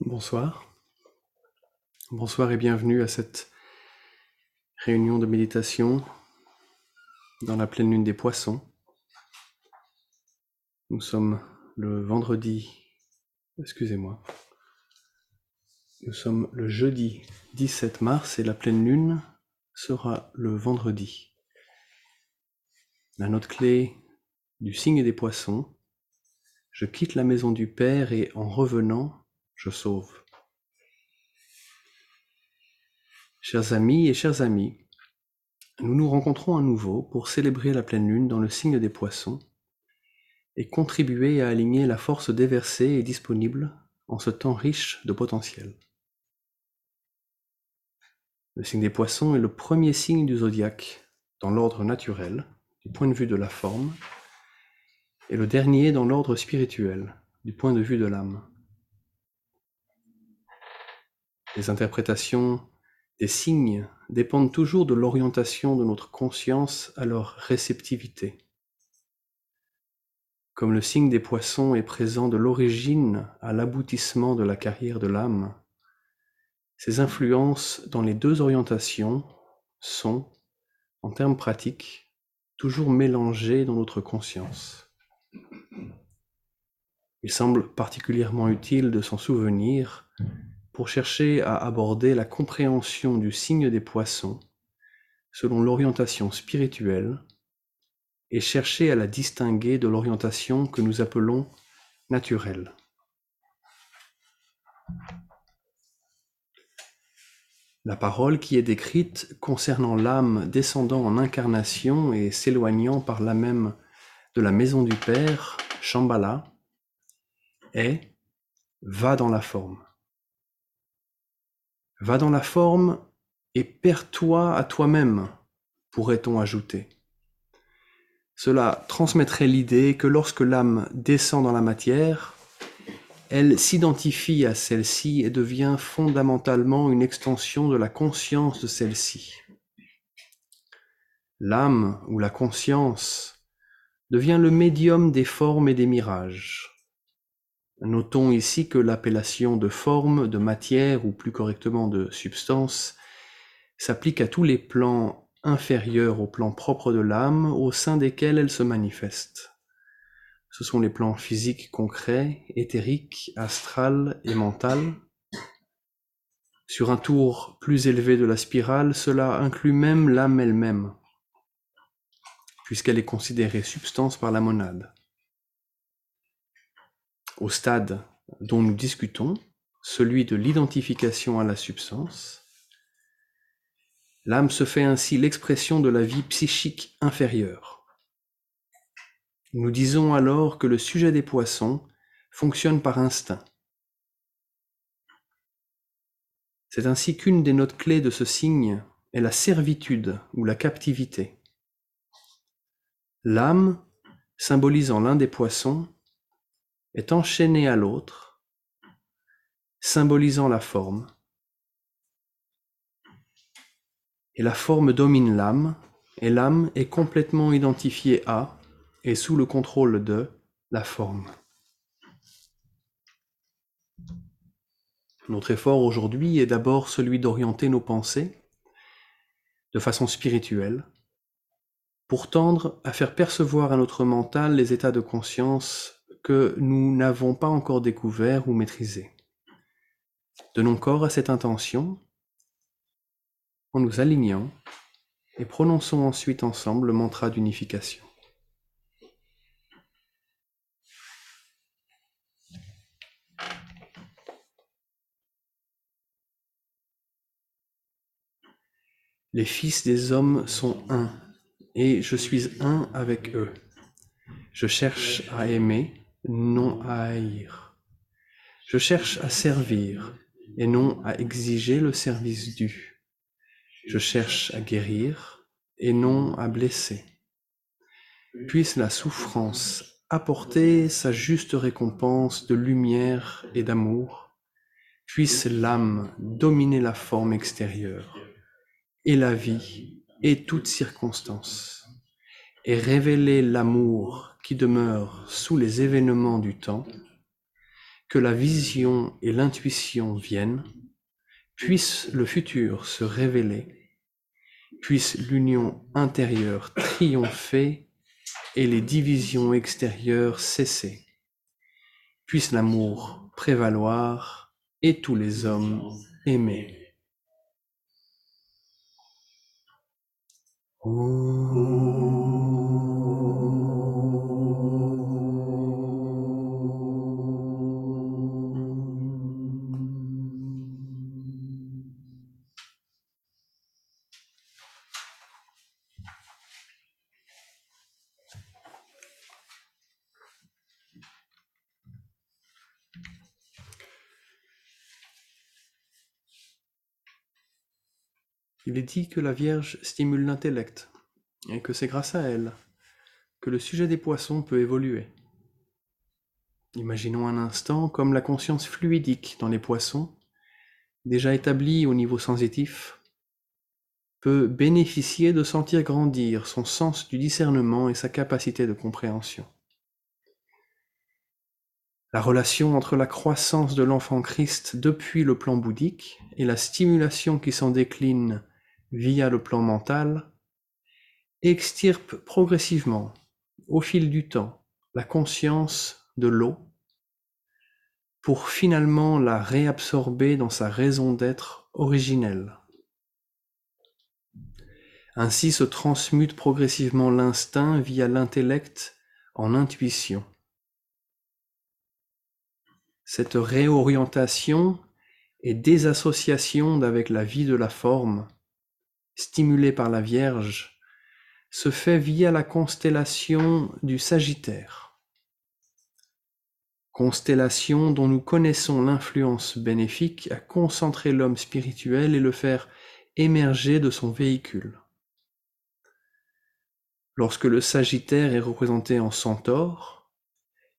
Bonsoir. Bonsoir et bienvenue à cette réunion de méditation dans la pleine lune des poissons. Nous sommes le vendredi, excusez-moi, nous sommes le jeudi 17 mars et la pleine lune sera le vendredi. La note clé du signe des poissons, je quitte la maison du Père et en revenant, je sauve. Chers amis et chers amis, nous nous rencontrons à nouveau pour célébrer la pleine lune dans le signe des poissons et contribuer à aligner la force déversée et disponible en ce temps riche de potentiel. Le signe des poissons est le premier signe du zodiaque dans l'ordre naturel, du point de vue de la forme, et le dernier dans l'ordre spirituel, du point de vue de l'âme. Les interprétations des signes dépendent toujours de l'orientation de notre conscience à leur réceptivité. Comme le signe des poissons est présent de l'origine à l'aboutissement de la carrière de l'âme, ces influences dans les deux orientations sont, en termes pratiques, toujours mélangées dans notre conscience. Il semble particulièrement utile de s'en souvenir pour chercher à aborder la compréhension du signe des poissons selon l'orientation spirituelle et chercher à la distinguer de l'orientation que nous appelons naturelle. La parole qui est décrite concernant l'âme descendant en incarnation et s'éloignant par là même de la maison du Père, Shambhala, est va dans la forme. Va dans la forme et perds-toi à toi-même, pourrait-on ajouter. Cela transmettrait l'idée que lorsque l'âme descend dans la matière, elle s'identifie à celle-ci et devient fondamentalement une extension de la conscience de celle-ci. L'âme ou la conscience devient le médium des formes et des mirages. Notons ici que l'appellation de forme, de matière ou plus correctement de substance s'applique à tous les plans inférieurs au plan propre de l'âme au sein desquels elle se manifeste. Ce sont les plans physiques concrets, éthériques, astral et mental. Sur un tour plus élevé de la spirale, cela inclut même l'âme elle-même, puisqu'elle est considérée substance par la monade au stade dont nous discutons, celui de l'identification à la substance, l'âme se fait ainsi l'expression de la vie psychique inférieure. Nous disons alors que le sujet des poissons fonctionne par instinct. C'est ainsi qu'une des notes clés de ce signe est la servitude ou la captivité. L'âme, symbolisant l'un des poissons, est enchaîné à l'autre, symbolisant la forme. Et la forme domine l'âme, et l'âme est complètement identifiée à et sous le contrôle de la forme. Notre effort aujourd'hui est d'abord celui d'orienter nos pensées de façon spirituelle pour tendre à faire percevoir à notre mental les états de conscience que nous n'avons pas encore découvert ou maîtrisé. Donnons corps à cette intention en nous alignant et prononçons ensuite ensemble le mantra d'unification. Les fils des hommes sont un, et je suis un avec eux. Je cherche à aimer non à haïr. Je cherche à servir et non à exiger le service dû. Je cherche à guérir et non à blesser. Puisse la souffrance apporter sa juste récompense de lumière et d'amour. Puisse l'âme dominer la forme extérieure et la vie et toutes circonstances et révéler l'amour qui demeure sous les événements du temps, que la vision et l'intuition viennent, puisse le futur se révéler, puisse l'union intérieure triompher et les divisions extérieures cesser, puisse l'amour prévaloir et tous les hommes aimer. Il est dit que la Vierge stimule l'intellect, et que c'est grâce à elle que le sujet des poissons peut évoluer. Imaginons un instant comme la conscience fluidique dans les poissons, déjà établie au niveau sensitif, peut bénéficier de sentir grandir son sens du discernement et sa capacité de compréhension. La relation entre la croissance de l'enfant Christ depuis le plan bouddhique et la stimulation qui s'en décline via le plan mental, extirpe progressivement, au fil du temps, la conscience de l'eau pour finalement la réabsorber dans sa raison d'être originelle. Ainsi se transmute progressivement l'instinct via l'intellect en intuition. Cette réorientation et désassociation d'avec la vie de la forme stimulé par la Vierge, se fait via la constellation du Sagittaire. Constellation dont nous connaissons l'influence bénéfique à concentrer l'homme spirituel et le faire émerger de son véhicule. Lorsque le Sagittaire est représenté en centaure,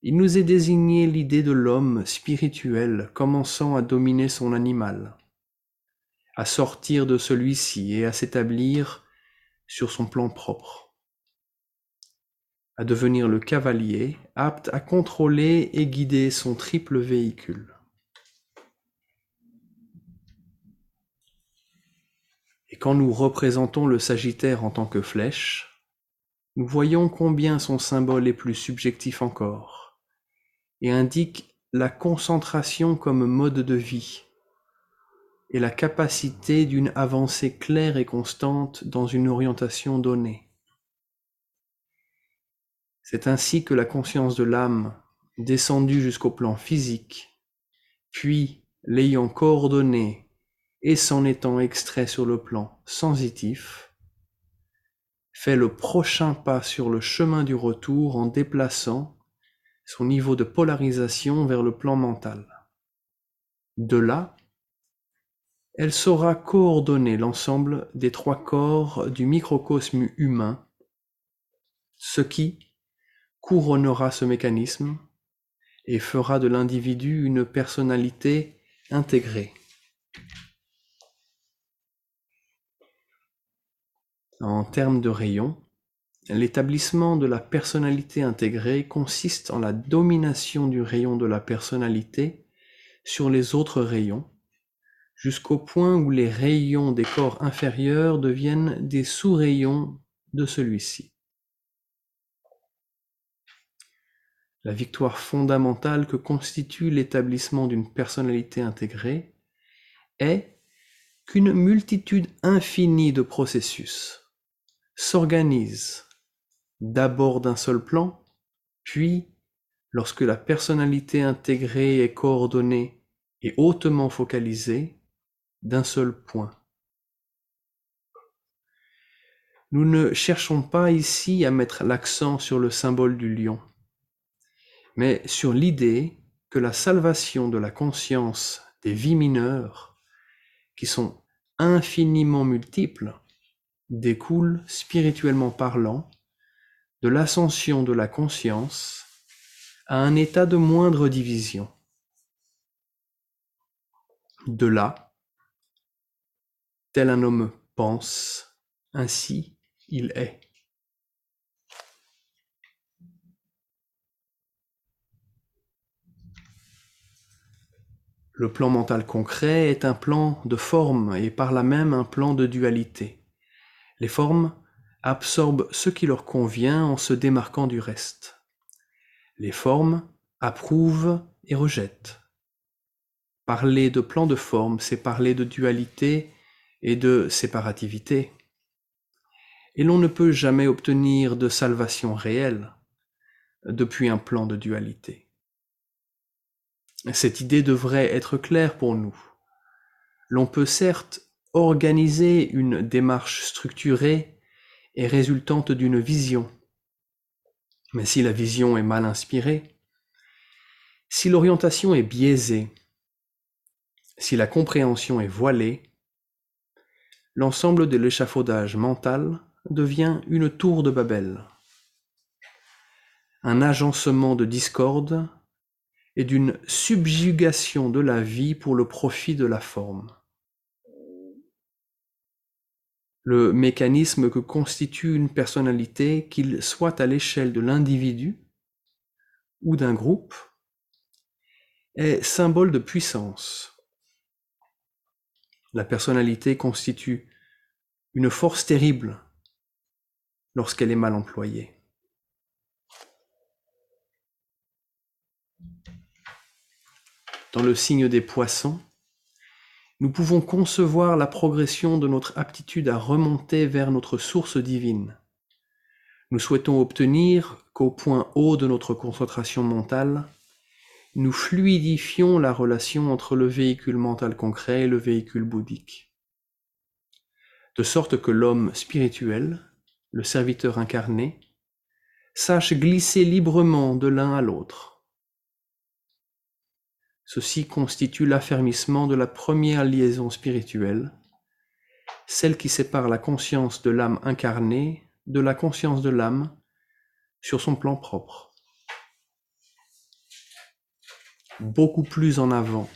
il nous est désigné l'idée de l'homme spirituel commençant à dominer son animal à sortir de celui-ci et à s'établir sur son plan propre, à devenir le cavalier apte à contrôler et guider son triple véhicule. Et quand nous représentons le Sagittaire en tant que flèche, nous voyons combien son symbole est plus subjectif encore et indique la concentration comme mode de vie et la capacité d'une avancée claire et constante dans une orientation donnée. C'est ainsi que la conscience de l'âme, descendue jusqu'au plan physique, puis l'ayant coordonnée et s'en étant extrait sur le plan sensitif, fait le prochain pas sur le chemin du retour en déplaçant son niveau de polarisation vers le plan mental. De là, elle saura coordonner l'ensemble des trois corps du microcosme humain, ce qui couronnera ce mécanisme et fera de l'individu une personnalité intégrée. En termes de rayon, l'établissement de la personnalité intégrée consiste en la domination du rayon de la personnalité sur les autres rayons jusqu'au point où les rayons des corps inférieurs deviennent des sous-rayons de celui-ci. La victoire fondamentale que constitue l'établissement d'une personnalité intégrée est qu'une multitude infinie de processus s'organisent d'abord d'un seul plan, puis, lorsque la personnalité intégrée est coordonnée et hautement focalisée, d'un seul point. Nous ne cherchons pas ici à mettre l'accent sur le symbole du lion, mais sur l'idée que la salvation de la conscience des vies mineures, qui sont infiniment multiples, découle, spirituellement parlant, de l'ascension de la conscience à un état de moindre division. De là, Tel un homme pense, ainsi il est. Le plan mental concret est un plan de forme et par là même un plan de dualité. Les formes absorbent ce qui leur convient en se démarquant du reste. Les formes approuvent et rejettent. Parler de plan de forme, c'est parler de dualité et de séparativité. Et l'on ne peut jamais obtenir de salvation réelle depuis un plan de dualité. Cette idée devrait être claire pour nous. L'on peut certes organiser une démarche structurée et résultante d'une vision, mais si la vision est mal inspirée, si l'orientation est biaisée, si la compréhension est voilée, l'ensemble de l'échafaudage mental devient une tour de Babel, un agencement de discorde et d'une subjugation de la vie pour le profit de la forme. Le mécanisme que constitue une personnalité, qu'il soit à l'échelle de l'individu ou d'un groupe, est symbole de puissance. La personnalité constitue une force terrible lorsqu'elle est mal employée. dans le signe des poissons, nous pouvons concevoir la progression de notre aptitude à remonter vers notre source divine. Nous souhaitons obtenir qu'au point haut de notre concentration mentale, nous fluidifions la relation entre le véhicule mental concret et le véhicule bouddhique. De sorte que l'homme spirituel, le serviteur incarné, sache glisser librement de l'un à l'autre Ceci constitue l'affermissement de la première liaison spirituelle, celle qui sépare la conscience de l'âme incarnée de la conscience de l'âme sur son plan propre. Beaucoup plus en avant,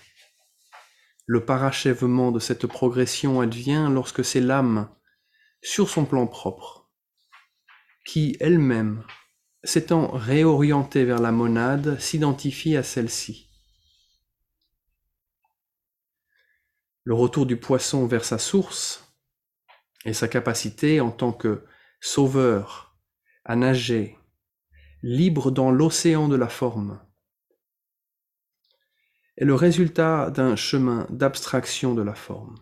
le parachèvement de cette progression advient lorsque c'est l'âme, sur son plan propre, qui elle-même, s'étant réorientée vers la monade, s'identifie à celle-ci. le retour du poisson vers sa source et sa capacité en tant que sauveur à nager libre dans l'océan de la forme est le résultat d'un chemin d'abstraction de la forme.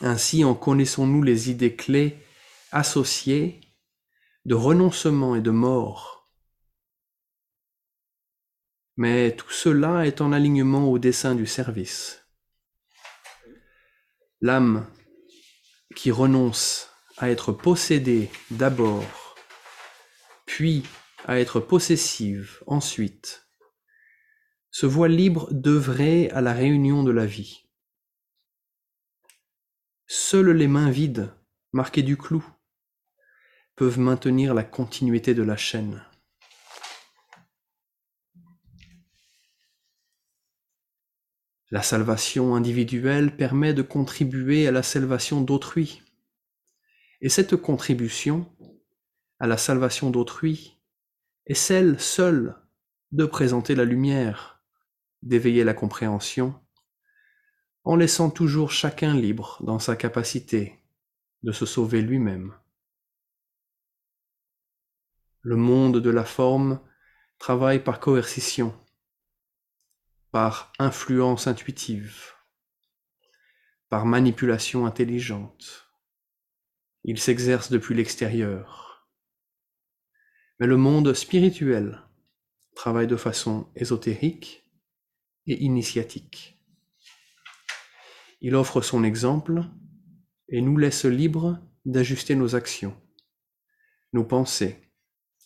Ainsi en connaissons-nous les idées clés associées de renoncement et de mort. Mais tout cela est en alignement au dessein du service. L'âme qui renonce à être possédée d'abord, puis à être possessive ensuite, se voit libre d'œuvrer à la réunion de la vie. Seules les mains vides, marquées du clou, peuvent maintenir la continuité de la chaîne. La salvation individuelle permet de contribuer à la salvation d'autrui. Et cette contribution à la salvation d'autrui est celle seule de présenter la lumière, d'éveiller la compréhension, en laissant toujours chacun libre dans sa capacité de se sauver lui-même. Le monde de la forme travaille par coercition, par influence intuitive, par manipulation intelligente. Il s'exerce depuis l'extérieur. Mais le monde spirituel travaille de façon ésotérique et initiatique. Il offre son exemple et nous laisse libres d'ajuster nos actions, nos pensées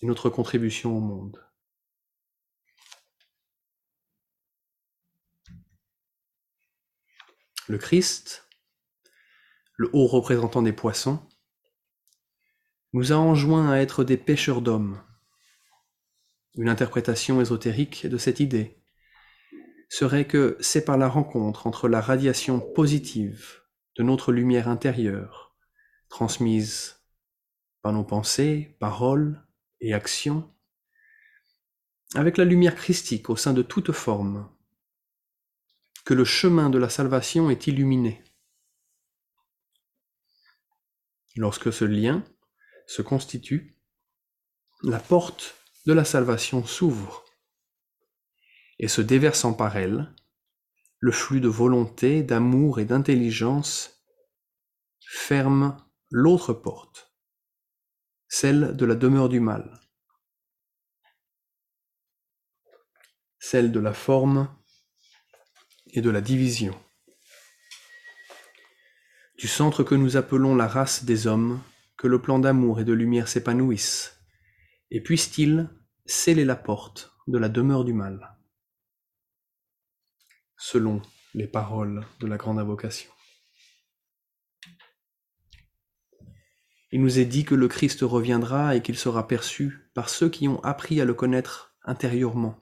et notre contribution au monde. le Christ, le haut représentant des poissons, nous a enjoint à être des pêcheurs d'hommes. Une interprétation ésotérique de cette idée serait que c'est par la rencontre entre la radiation positive de notre lumière intérieure, transmise par nos pensées, paroles et actions, avec la lumière christique au sein de toute forme, que le chemin de la salvation est illuminé. Lorsque ce lien se constitue, la porte de la salvation s'ouvre et se déversant par elle, le flux de volonté, d'amour et d'intelligence ferme l'autre porte, celle de la demeure du mal, celle de la forme et de la division. Du centre que nous appelons la race des hommes, que le plan d'amour et de lumière s'épanouisse, et puisse-t-il sceller la porte de la demeure du mal, selon les paroles de la grande invocation. Il nous est dit que le Christ reviendra et qu'il sera perçu par ceux qui ont appris à le connaître intérieurement.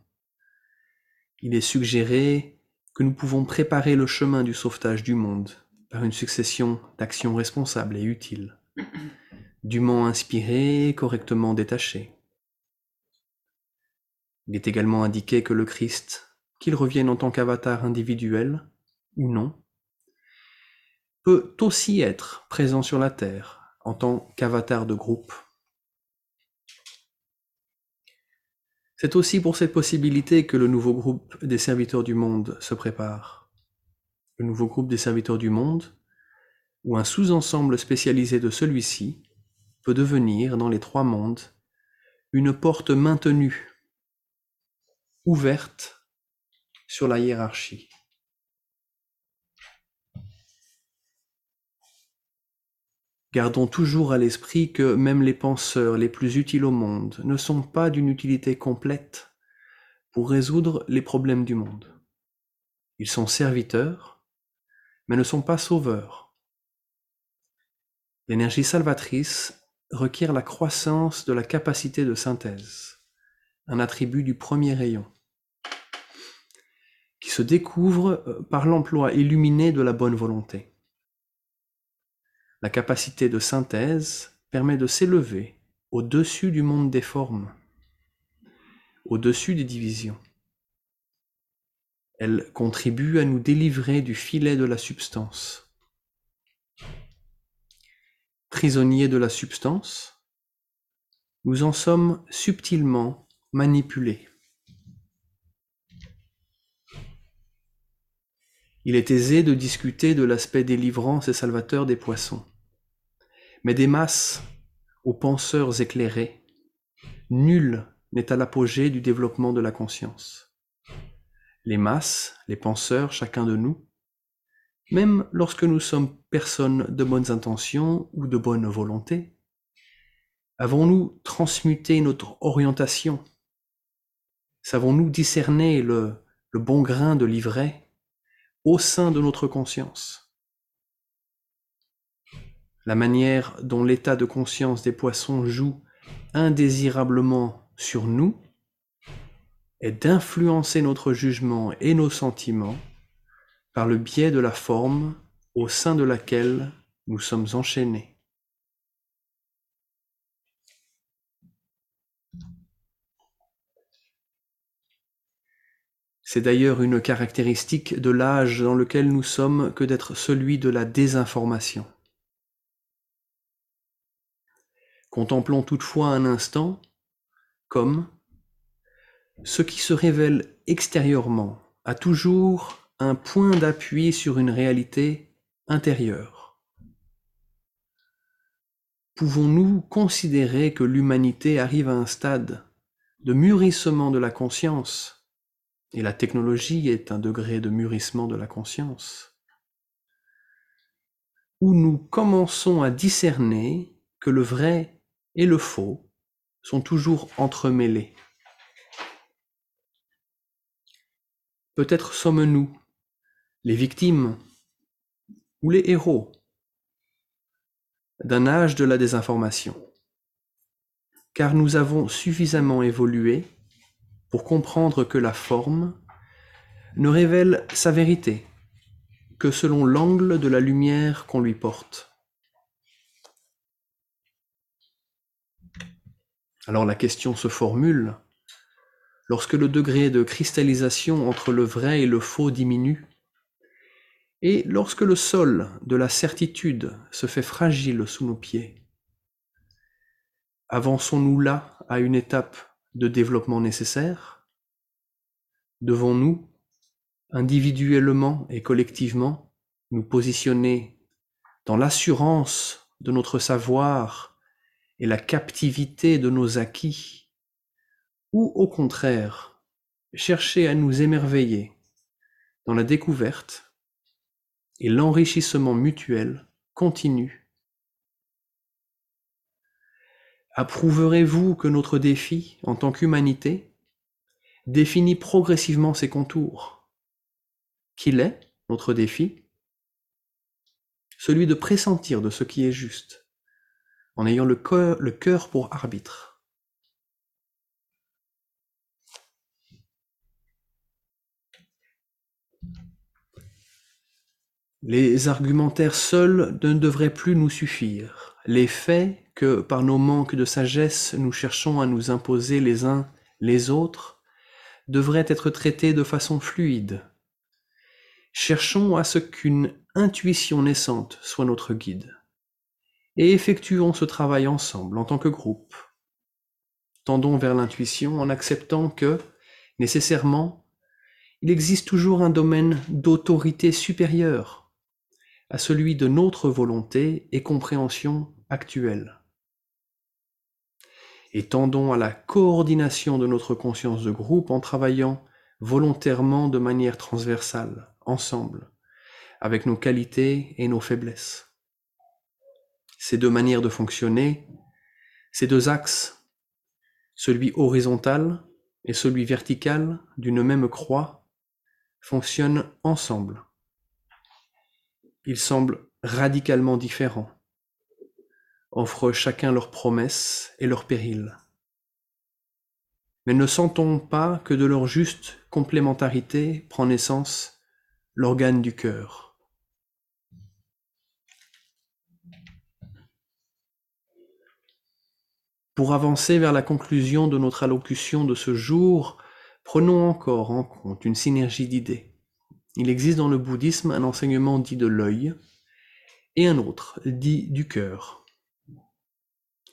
Il est suggéré que nous pouvons préparer le chemin du sauvetage du monde par une succession d'actions responsables et utiles, dûment inspirées, correctement détachées. Il est également indiqué que le Christ, qu'il revienne en tant qu'avatar individuel ou non, peut aussi être présent sur la Terre en tant qu'avatar de groupe. C'est aussi pour cette possibilité que le nouveau groupe des serviteurs du monde se prépare. Le nouveau groupe des serviteurs du monde, ou un sous-ensemble spécialisé de celui-ci, peut devenir, dans les trois mondes, une porte maintenue, ouverte sur la hiérarchie. Gardons toujours à l'esprit que même les penseurs les plus utiles au monde ne sont pas d'une utilité complète pour résoudre les problèmes du monde. Ils sont serviteurs, mais ne sont pas sauveurs. L'énergie salvatrice requiert la croissance de la capacité de synthèse, un attribut du premier rayon, qui se découvre euh, par l'emploi illuminé de la bonne volonté. La capacité de synthèse permet de s'élever au-dessus du monde des formes, au-dessus des divisions. Elle contribue à nous délivrer du filet de la substance. Prisonniers de la substance, nous en sommes subtilement manipulés. Il est aisé de discuter de l'aspect délivrant et salvateur des poissons. Mais des masses aux penseurs éclairés, nul n'est à l'apogée du développement de la conscience. Les masses, les penseurs, chacun de nous, même lorsque nous sommes personnes de bonnes intentions ou de bonne volonté, avons-nous transmuté notre orientation? Savons-nous discerner le, le bon grain de l'ivraie au sein de notre conscience la manière dont l'état de conscience des poissons joue indésirablement sur nous est d'influencer notre jugement et nos sentiments par le biais de la forme au sein de laquelle nous sommes enchaînés. C'est d'ailleurs une caractéristique de l'âge dans lequel nous sommes que d'être celui de la désinformation. Contemplons toutefois un instant comme ce qui se révèle extérieurement a toujours un point d'appui sur une réalité intérieure. Pouvons-nous considérer que l'humanité arrive à un stade de mûrissement de la conscience, et la technologie est un degré de mûrissement de la conscience, où nous commençons à discerner que le vrai et le faux sont toujours entremêlés. Peut-être sommes-nous les victimes ou les héros d'un âge de la désinformation, car nous avons suffisamment évolué pour comprendre que la forme ne révèle sa vérité que selon l'angle de la lumière qu'on lui porte. Alors la question se formule, lorsque le degré de cristallisation entre le vrai et le faux diminue, Et lorsque le sol de la certitude se fait fragile sous nos pieds, avançons-nous là à une étape de développement nécessaire? Devons-nous, individuellement et collectivement, nous positionner dans l'assurance de notre savoir et la captivité de nos acquis, ou au contraire, chercher à nous émerveiller dans la découverte et l'enrichissement mutuel continu. Approuverez-vous que notre défi en tant qu'humanité définit progressivement ses contours? Qu'il est, notre défi, celui de pressentir de ce qui est juste, en ayant le cœur, pour arbitre. Les argumentaires seuls ne devraient plus nous suffire. Les faits que, par nos manques de sagesse, nous cherchons à nous imposer les uns les autres, devraient être traités de façon fluide. Cherchons à ce qu'une intuition naissante soit notre guide. Et effectuons ce travail ensemble, en tant que groupe. Tendons vers l'intuition en acceptant que, nécessairement, il existe toujours un domaine d'autorité supérieure à celui de notre volonté et compréhension actuelle. Et tendons à la coordination de notre conscience de groupe en travaillant volontairement de manière transversale, ensemble, avec nos qualités et nos faiblesses. Ces deux manières de fonctionner, ces deux axes, celui horizontal et celui vertical d'une même croix, fonctionnent ensemble ils semblent radicalement différents, offrent chacun leurs promesses et leurs périls. Mais ne sentons pas que de leur juste complémentarité prend naissance l'organe du cœur. Pour avancer vers la conclusion de notre allocution de ce jour, prenons encore en compte une synergie d'idées. Il existe dans le bouddhisme un enseignement dit de l'œil et un autre dit du cœur.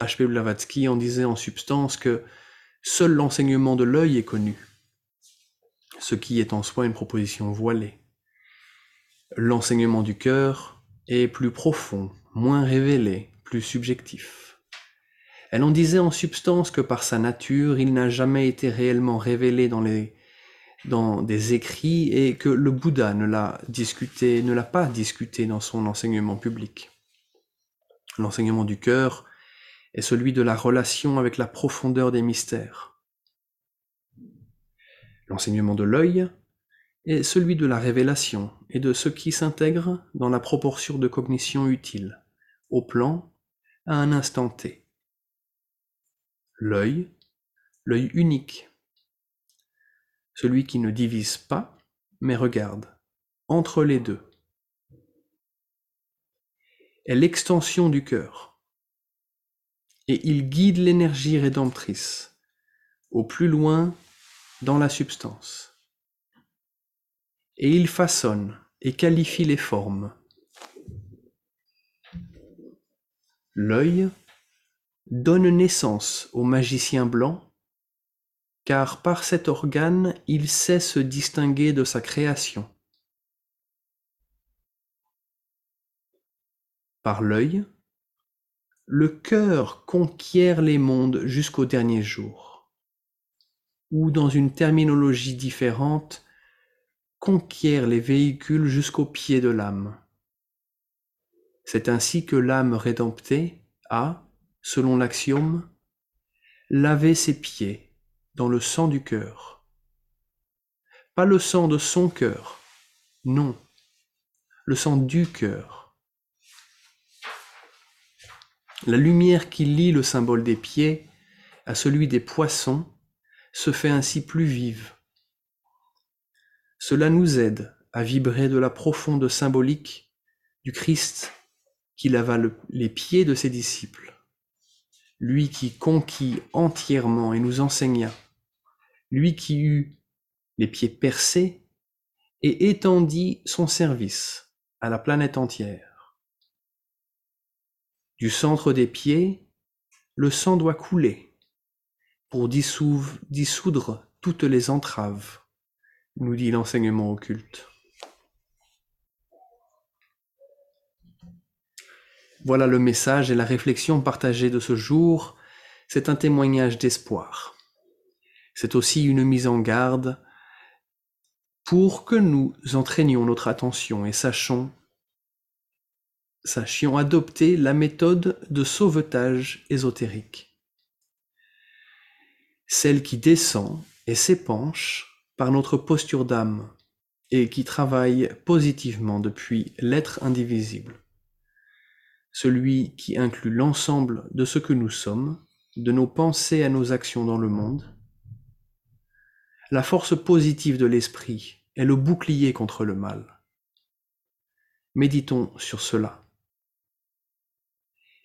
H.P. Blavatsky en disait en substance que seul l'enseignement de l'œil est connu, ce qui est en soi une proposition voilée. L'enseignement du cœur est plus profond, moins révélé, plus subjectif. Elle en disait en substance que par sa nature, il n'a jamais été réellement révélé dans les dans des écrits et que le Bouddha ne l'a discuté, ne l'a pas discuté dans son enseignement public. L'enseignement du cœur est celui de la relation avec la profondeur des mystères. L'enseignement de l'œil est celui de la révélation et de ce qui s'intègre dans la proportion de cognition utile, au plan, à un instant T. L'œil, l'œil unique, celui qui ne divise pas, mais regarde, entre les deux, est l'extension du cœur, et il guide l'énergie rédemptrice au plus loin dans la substance, et il façonne et qualifie les formes. L'œil donne naissance au magicien blanc car par cet organe il sait se distinguer de sa création. Par l'œil, le cœur conquiert les mondes jusqu'au dernier jour, ou dans une terminologie différente, conquiert les véhicules jusqu'au pied de l'âme. C'est ainsi que l'âme rédemptée a, selon l'axiome, lavé ses pieds dans le sang du cœur. Pas le sang de son cœur, non, le sang du cœur. La lumière qui lie le symbole des pieds à celui des poissons se fait ainsi plus vive. Cela nous aide à vibrer de la profonde symbolique du Christ qui lava les pieds de ses disciples lui qui conquit entièrement et nous enseigna, lui qui eut les pieds percés et étendit son service à la planète entière. Du centre des pieds, le sang doit couler pour dissoudre toutes les entraves, nous dit l'enseignement occulte. Voilà le message et la réflexion partagée de ce jour. C'est un témoignage d'espoir. C'est aussi une mise en garde pour que nous entraînions notre attention et sachions, sachions adopter la méthode de sauvetage ésotérique, celle qui descend et s'épanche par notre posture d'âme et qui travaille positivement depuis l'être indivisible, celui qui inclut l'ensemble de ce que nous sommes, de nos pensées à nos actions dans le monde, la force positive de l'esprit est le bouclier contre le mal. Méditons sur cela.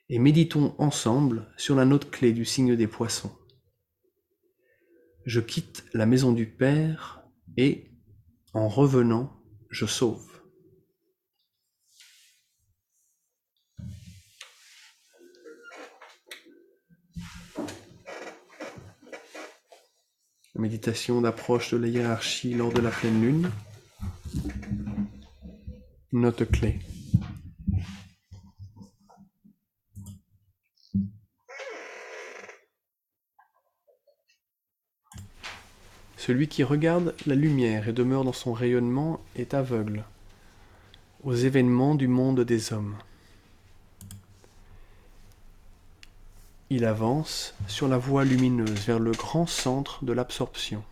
Et méditons ensemble sur la note clé du signe des poissons. Je quitte la maison du Père et, en revenant, je sauve. méditation d'approche de la hiérarchie lors de la pleine lune. Note clé. Celui qui regarde la lumière et demeure dans son rayonnement est aveugle aux événements du monde des hommes. Il avance sur la voie lumineuse vers le grand centre de l'absorption.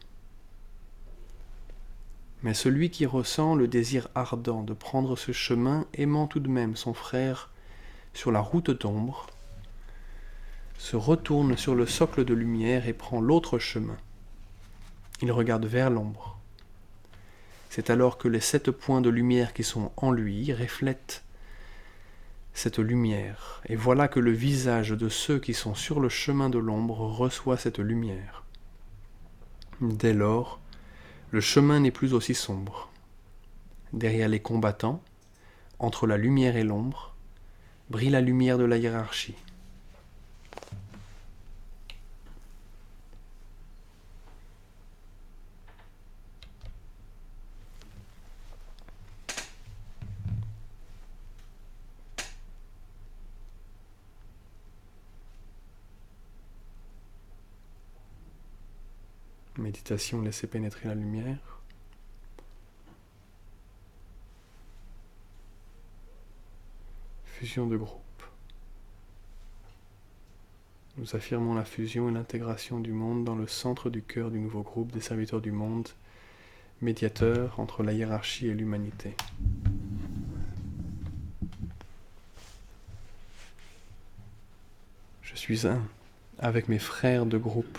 Mais celui qui ressent le désir ardent de prendre ce chemin, aimant tout de même son frère sur la route d'ombre, se retourne sur le socle de lumière et prend l'autre chemin. Il regarde vers l'ombre. C'est alors que les sept points de lumière qui sont en lui reflètent cette lumière, et voilà que le visage de ceux qui sont sur le chemin de l'ombre reçoit cette lumière. Dès lors, le chemin n'est plus aussi sombre. Derrière les combattants, entre la lumière et l'ombre, brille la lumière de la hiérarchie. Méditation, laissez pénétrer la lumière. Fusion de groupe. Nous affirmons la fusion et l'intégration du monde dans le centre du cœur du nouveau groupe des serviteurs du monde, médiateur entre la hiérarchie et l'humanité. Je suis un avec mes frères de groupe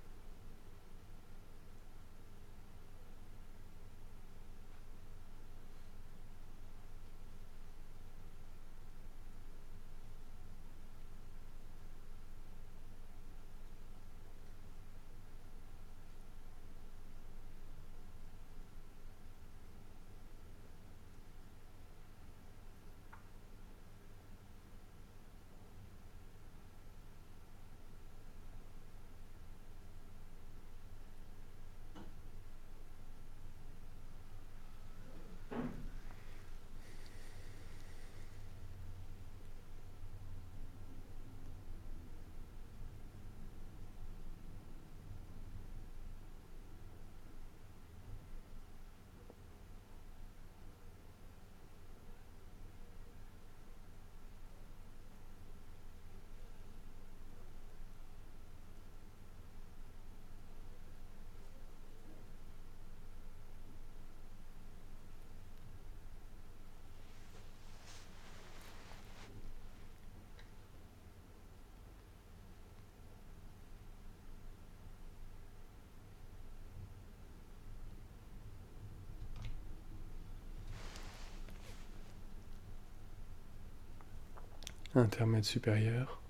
Intermède supérieur.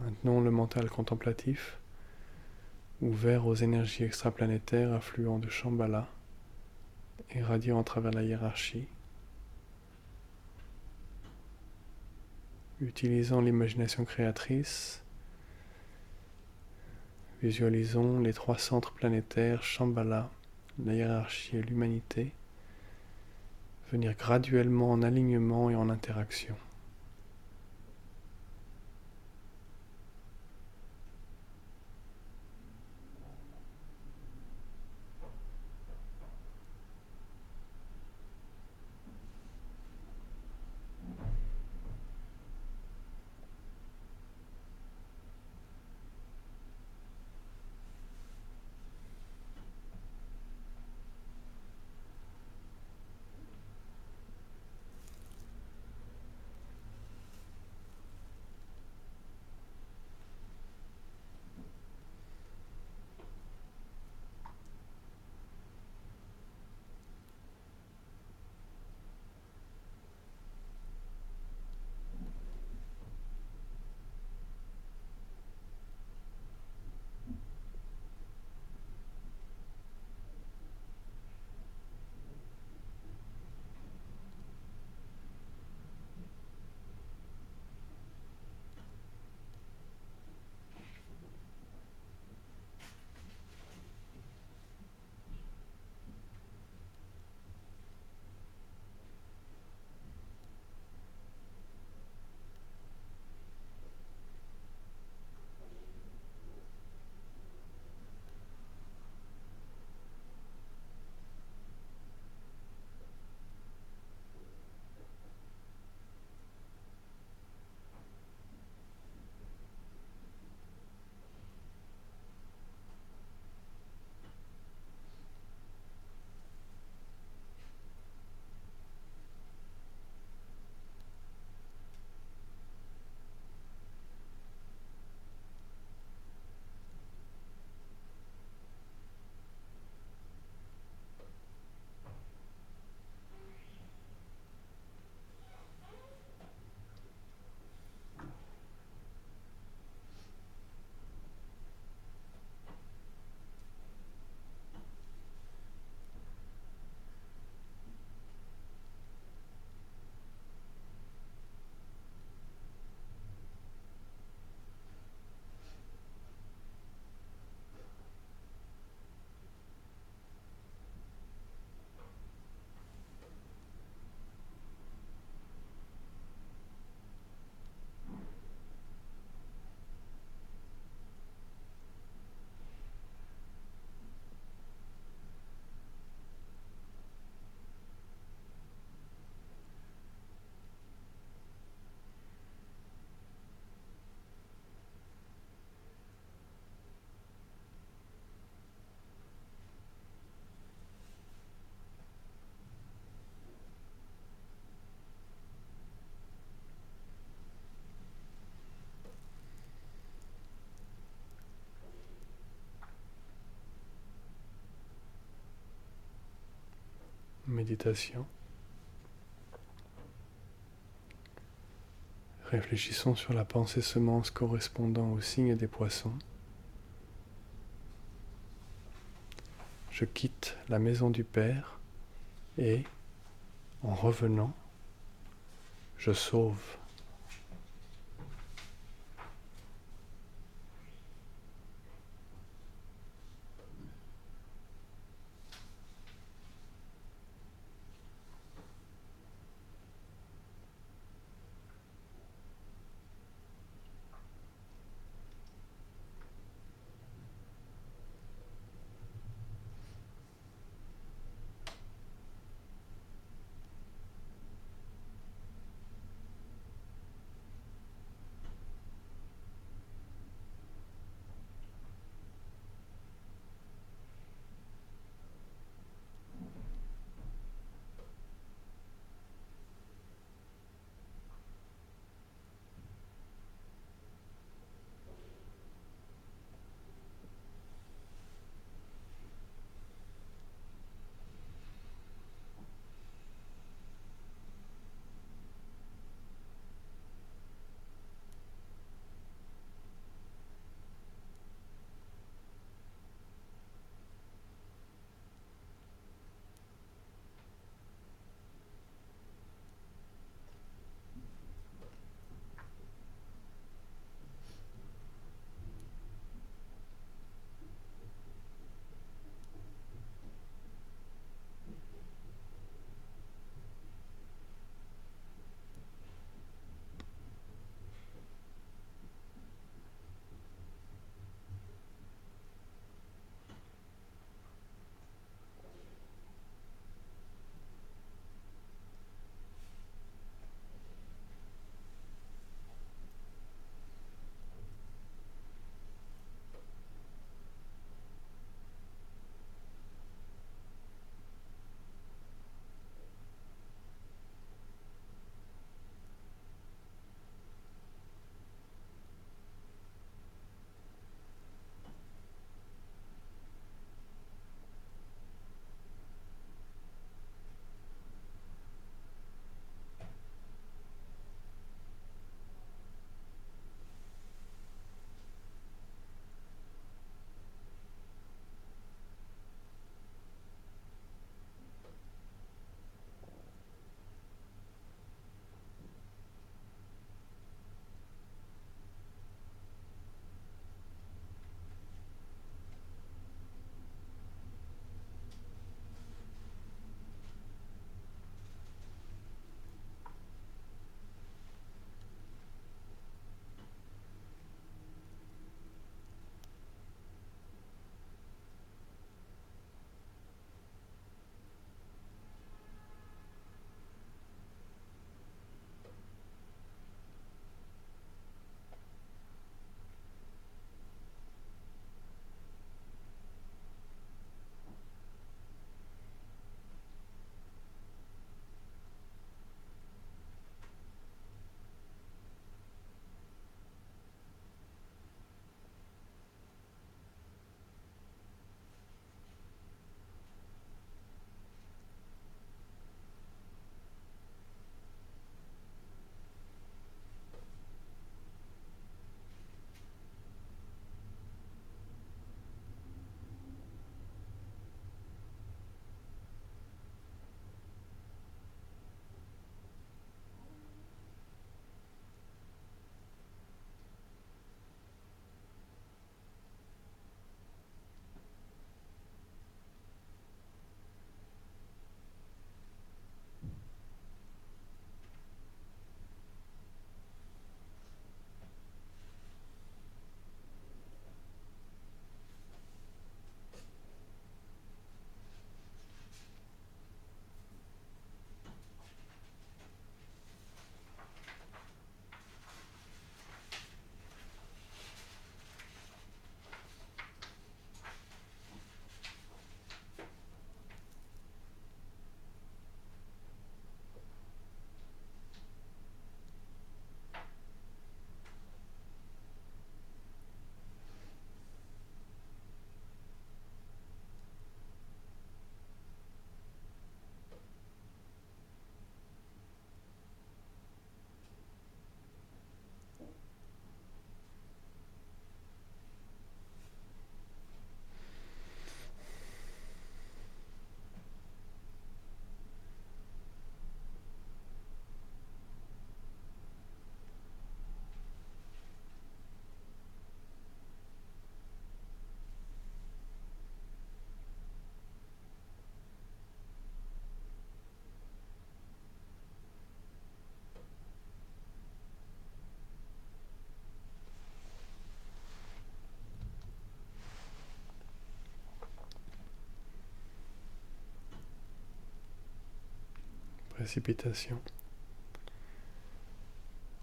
Maintenant le mental contemplatif, ouvert aux énergies extraplanétaires affluant de Shambhala et radiant à travers la hiérarchie. Utilisant l'imagination créatrice, visualisons les trois centres planétaires, Shambhala, la hiérarchie et l'humanité venir graduellement en alignement et en interaction. Réfléchissons sur la pensée semence correspondant au signe des poissons. Je quitte la maison du Père et, en revenant, je sauve.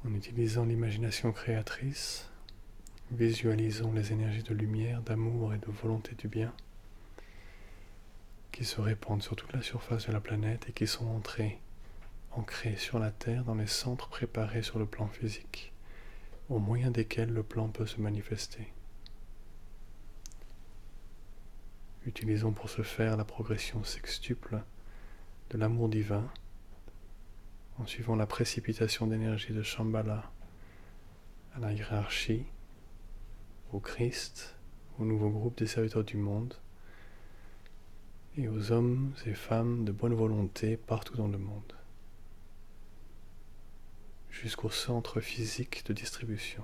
En utilisant l'imagination créatrice, visualisons les énergies de lumière, d'amour et de volonté du bien qui se répandent sur toute la surface de la planète et qui sont entrées, ancrées sur la Terre dans les centres préparés sur le plan physique, au moyen desquels le plan peut se manifester. Utilisons pour ce faire la progression sextuple de l'amour divin en suivant la précipitation d'énergie de Shambhala à la hiérarchie, au Christ, au nouveau groupe des serviteurs du monde et aux hommes et femmes de bonne volonté partout dans le monde, jusqu'au centre physique de distribution.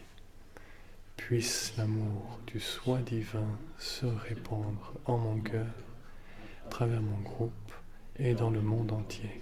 Puisse l'amour du soi divin se répandre en mon cœur, à travers mon groupe et dans le monde entier.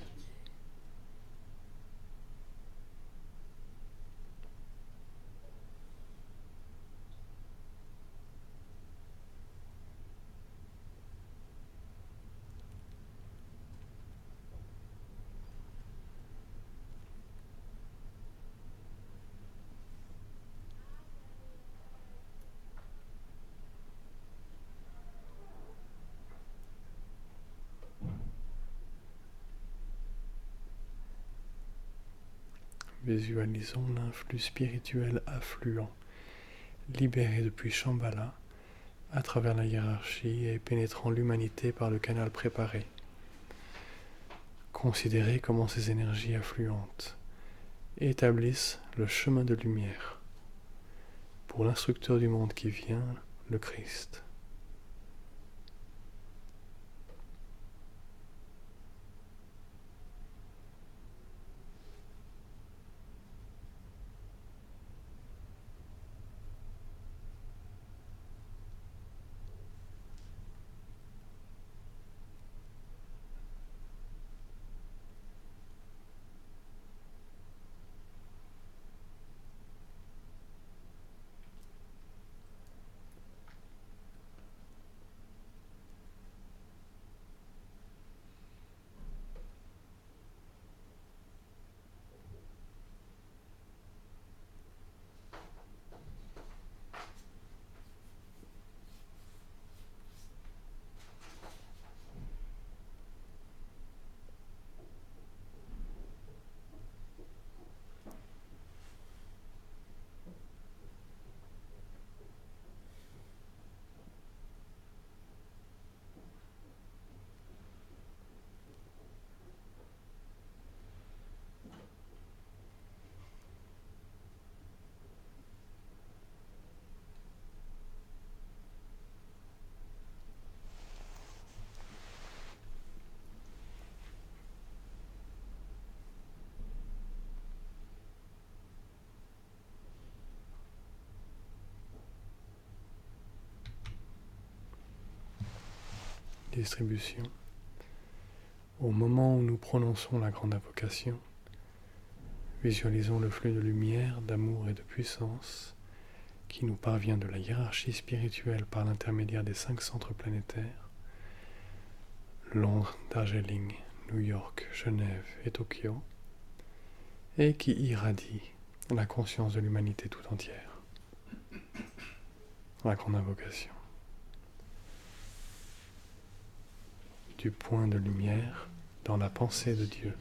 Visualisons l'influx spirituel affluent, libéré depuis Shambhala, à travers la hiérarchie et pénétrant l'humanité par le canal préparé. Considérez comment ces énergies affluentes établissent le chemin de lumière pour l'instructeur du monde qui vient, le Christ. Au moment où nous prononçons la grande invocation, visualisons le flux de lumière, d'amour et de puissance qui nous parvient de la hiérarchie spirituelle par l'intermédiaire des cinq centres planétaires, Londres, Darjeeling, New York, Genève et Tokyo, et qui irradie la conscience de l'humanité tout entière. La grande invocation. Du point de lumière dans la pensée de Dieu,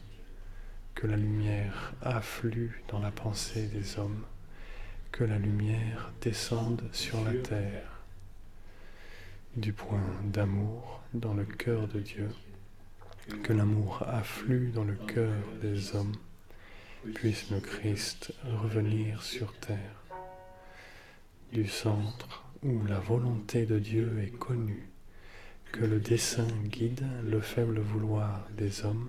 que la lumière afflue dans la pensée des hommes, que la lumière descende sur la terre, du point d'amour dans le cœur de Dieu, que l'amour afflue dans le cœur des hommes, puisse le Christ revenir sur terre, du centre où la volonté de Dieu est connue que le dessein guide le faible vouloir des hommes,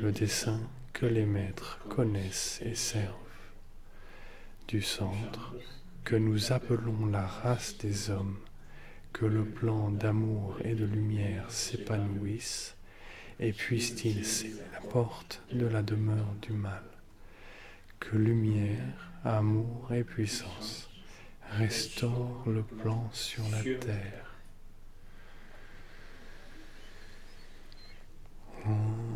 le dessein que les maîtres connaissent et servent. Du centre, que nous appelons la race des hommes, que le plan d'amour et de lumière s'épanouisse, et puisse-t-il sceller la porte de la demeure du mal. Que lumière, amour et puissance restaurent le plan sur la terre Hmm.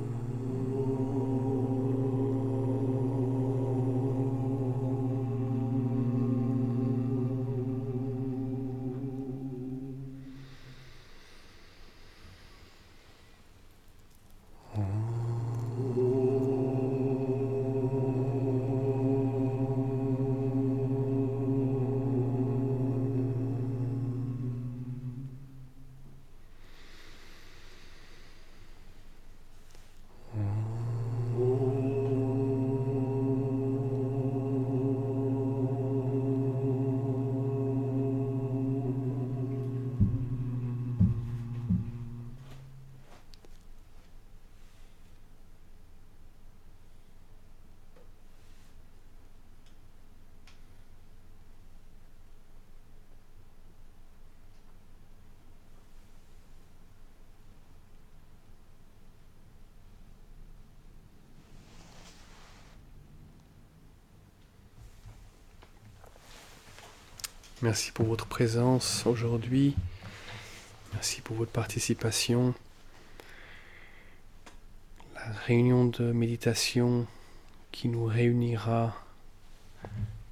Merci pour votre présence aujourd'hui. Merci pour votre participation. La réunion de méditation qui nous réunira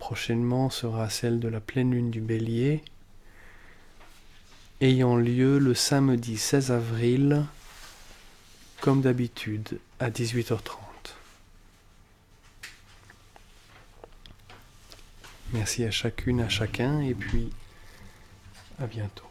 prochainement sera celle de la pleine lune du bélier, ayant lieu le samedi 16 avril, comme d'habitude, à 18h30. Merci à chacune, à chacun, et puis à bientôt.